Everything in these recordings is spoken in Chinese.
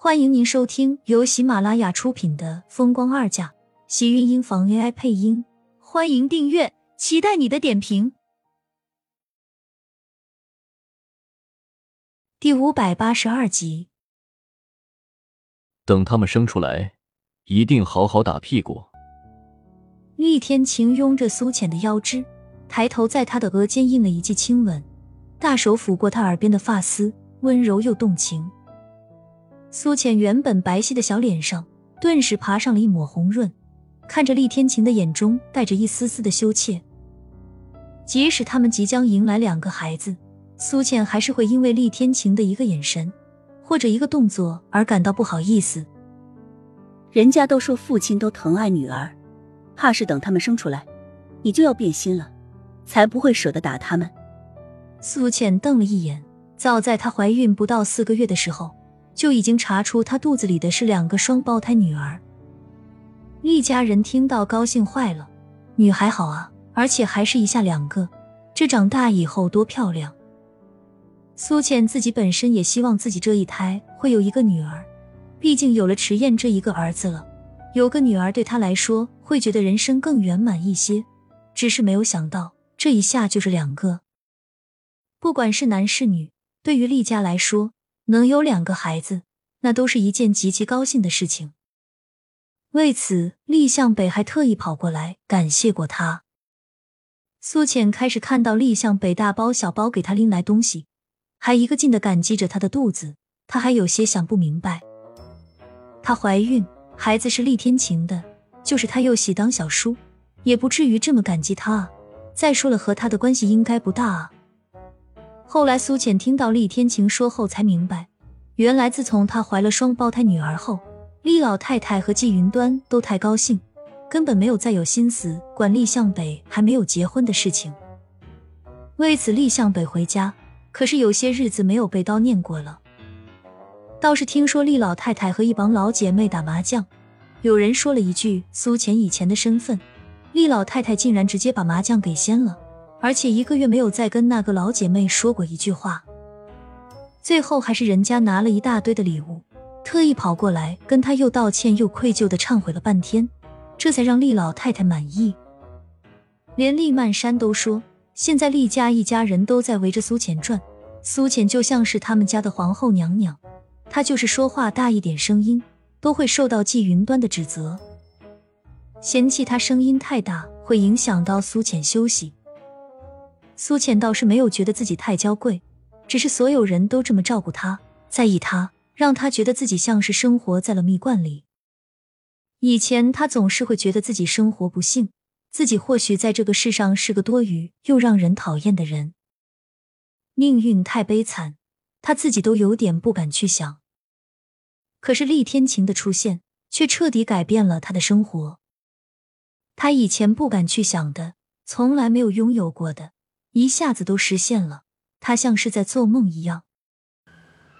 欢迎您收听由喜马拉雅出品的《风光二嫁》，喜运音房 AI 配音。欢迎订阅，期待你的点评。第五百八十二集，等他们生出来，一定好好打屁股。厉天晴拥着苏浅的腰肢，抬头在她的额间印了一记亲吻，大手抚过她耳边的发丝，温柔又动情。苏浅原本白皙的小脸上顿时爬上了一抹红润，看着厉天晴的眼中带着一丝丝的羞怯。即使他们即将迎来两个孩子，苏浅还是会因为厉天晴的一个眼神或者一个动作而感到不好意思。人家都说父亲都疼爱女儿，怕是等他们生出来，你就要变心了，才不会舍得打他们。苏浅瞪了一眼，早在她怀孕不到四个月的时候。就已经查出她肚子里的是两个双胞胎女儿。厉家人听到高兴坏了，女孩好啊，而且还是一下两个，这长大以后多漂亮。苏倩自己本身也希望自己这一胎会有一个女儿，毕竟有了迟燕这一个儿子了，有个女儿对她来说会觉得人生更圆满一些。只是没有想到这一下就是两个，不管是男是女，对于厉家来说。能有两个孩子，那都是一件极其高兴的事情。为此，厉向北还特意跑过来感谢过他。苏浅开始看到厉向北大包小包给他拎来东西，还一个劲的感激着他的肚子，他还有些想不明白。她怀孕，孩子是厉天晴的，就是他又喜当小叔，也不至于这么感激他啊。再说了，和他的关系应该不大啊。后来，苏浅听到厉天晴说后，才明白，原来自从她怀了双胞胎女儿后，厉老太太和季云端都太高兴，根本没有再有心思管厉向北还没有结婚的事情。为此，厉向北回家，可是有些日子没有被叨念过了。倒是听说厉老太太和一帮老姐妹打麻将，有人说了一句苏浅以前的身份，厉老太太竟然直接把麻将给掀了。而且一个月没有再跟那个老姐妹说过一句话，最后还是人家拿了一大堆的礼物，特意跑过来跟她又道歉又愧疚的忏悔了半天，这才让厉老太太满意。连厉曼山都说，现在厉家一家人都在围着苏浅转，苏浅就像是他们家的皇后娘娘，她就是说话大一点声音，都会受到季云端的指责，嫌弃她声音太大会影响到苏浅休息。苏浅倒是没有觉得自己太娇贵，只是所有人都这么照顾她、在意她，让她觉得自己像是生活在了蜜罐里。以前她总是会觉得自己生活不幸，自己或许在这个世上是个多余又让人讨厌的人。命运太悲惨，她自己都有点不敢去想。可是厉天晴的出现，却彻底改变了她的生活。她以前不敢去想的，从来没有拥有过的。一下子都实现了，他像是在做梦一样。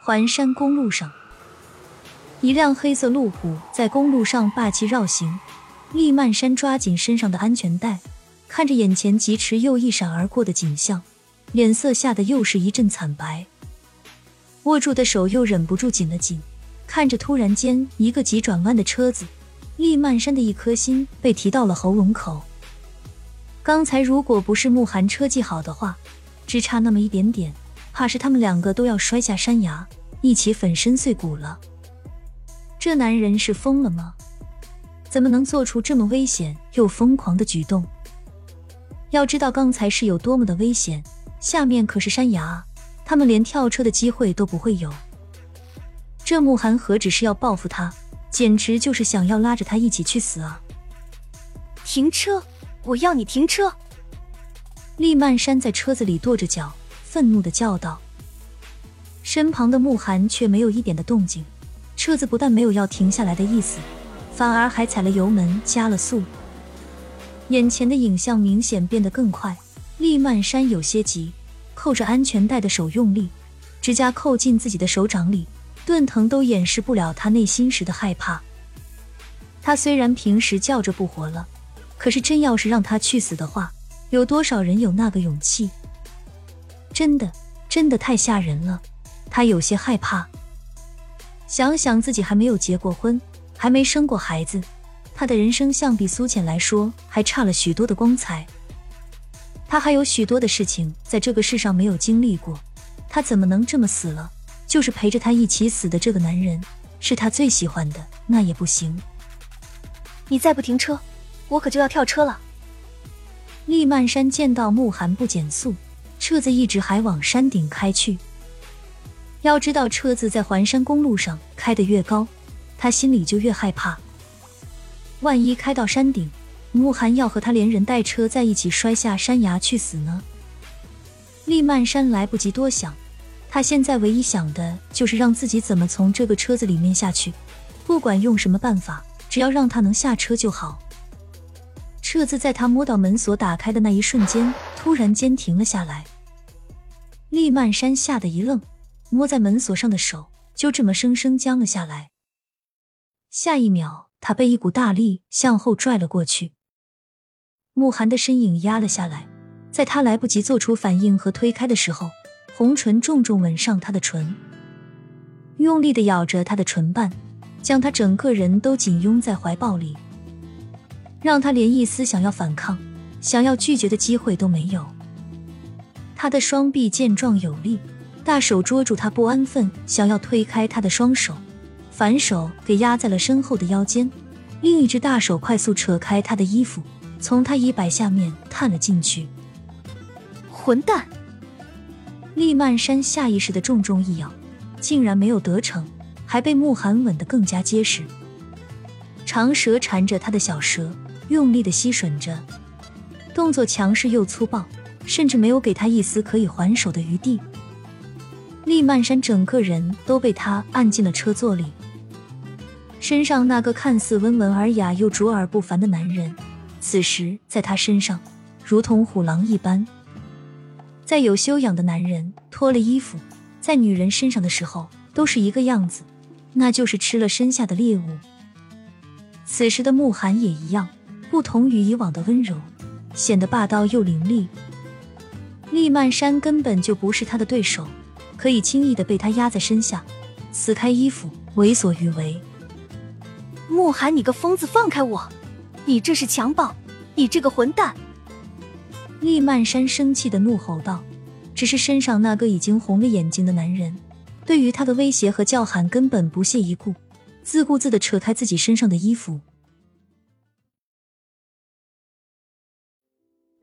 环山公路上，一辆黑色路虎在公路上霸气绕行。厉曼山抓紧身上的安全带，看着眼前疾驰又一闪而过的景象，脸色吓得又是一阵惨白，握住的手又忍不住紧了紧。看着突然间一个急转弯的车子，厉曼山的一颗心被提到了喉咙口。刚才如果不是慕寒车技好的话，只差那么一点点，怕是他们两个都要摔下山崖，一起粉身碎骨了。这男人是疯了吗？怎么能做出这么危险又疯狂的举动？要知道刚才是有多么的危险，下面可是山崖，他们连跳车的机会都不会有。这慕寒何止是要报复他，简直就是想要拉着他一起去死啊！停车！我要你停车！厉曼山在车子里跺着脚，愤怒的叫道。身旁的慕寒却没有一点的动静，车子不但没有要停下来的意思，反而还踩了油门加了速。眼前的影像明显变得更快，厉曼山有些急，扣着安全带的手用力，指甲扣进自己的手掌里，钝疼都掩饰不了他内心时的害怕。他虽然平时叫着不活了。可是，真要是让他去死的话，有多少人有那个勇气？真的，真的太吓人了，他有些害怕。想想自己还没有结过婚，还没生过孩子，他的人生相比苏浅来说还差了许多的光彩。他还有许多的事情在这个世上没有经历过，他怎么能这么死了？就是陪着他一起死的这个男人是他最喜欢的，那也不行。你再不停车，我可就要跳车了。厉曼山见到慕寒不减速，车子一直还往山顶开去。要知道，车子在环山公路上开得越高，他心里就越害怕。万一开到山顶，慕寒要和他连人带车在一起摔下山崖去死呢？厉曼山来不及多想，他现在唯一想的就是让自己怎么从这个车子里面下去，不管用什么办法，只要让他能下车就好。这次在他摸到门锁打开的那一瞬间，突然间停了下来。厉曼山吓得一愣，摸在门锁上的手就这么生生僵了下来。下一秒，他被一股大力向后拽了过去。慕寒的身影压了下来，在他来不及做出反应和推开的时候，红唇重重吻上他的唇，用力的咬着他的唇瓣，将他整个人都紧拥在怀抱里。让他连一丝想要反抗、想要拒绝的机会都没有。他的双臂健壮有力，大手捉住他不安分想要推开他的双手，反手给压在了身后的腰间，另一只大手快速扯开他的衣服，从他衣摆下面探了进去。混蛋！厉曼山下意识的重重一咬，竟然没有得逞，还被慕寒吻得更加结实。长舌缠着他的小舌。用力的吸吮着，动作强势又粗暴，甚至没有给他一丝可以还手的余地。厉曼山整个人都被他按进了车座里，身上那个看似温文尔雅又卓尔不凡的男人，此时在他身上如同虎狼一般。再有修养的男人脱了衣服在女人身上的时候，都是一个样子，那就是吃了身下的猎物。此时的慕寒也一样。不同于以往的温柔，显得霸道又凌厉。厉曼山根本就不是他的对手，可以轻易的被他压在身下，撕开衣服，为所欲为。慕寒，你个疯子，放开我！你这是强暴！你这个混蛋！厉曼山生气的怒吼道。只是身上那个已经红了眼睛的男人，对于他的威胁和叫喊根本不屑一顾，自顾自的扯开自己身上的衣服。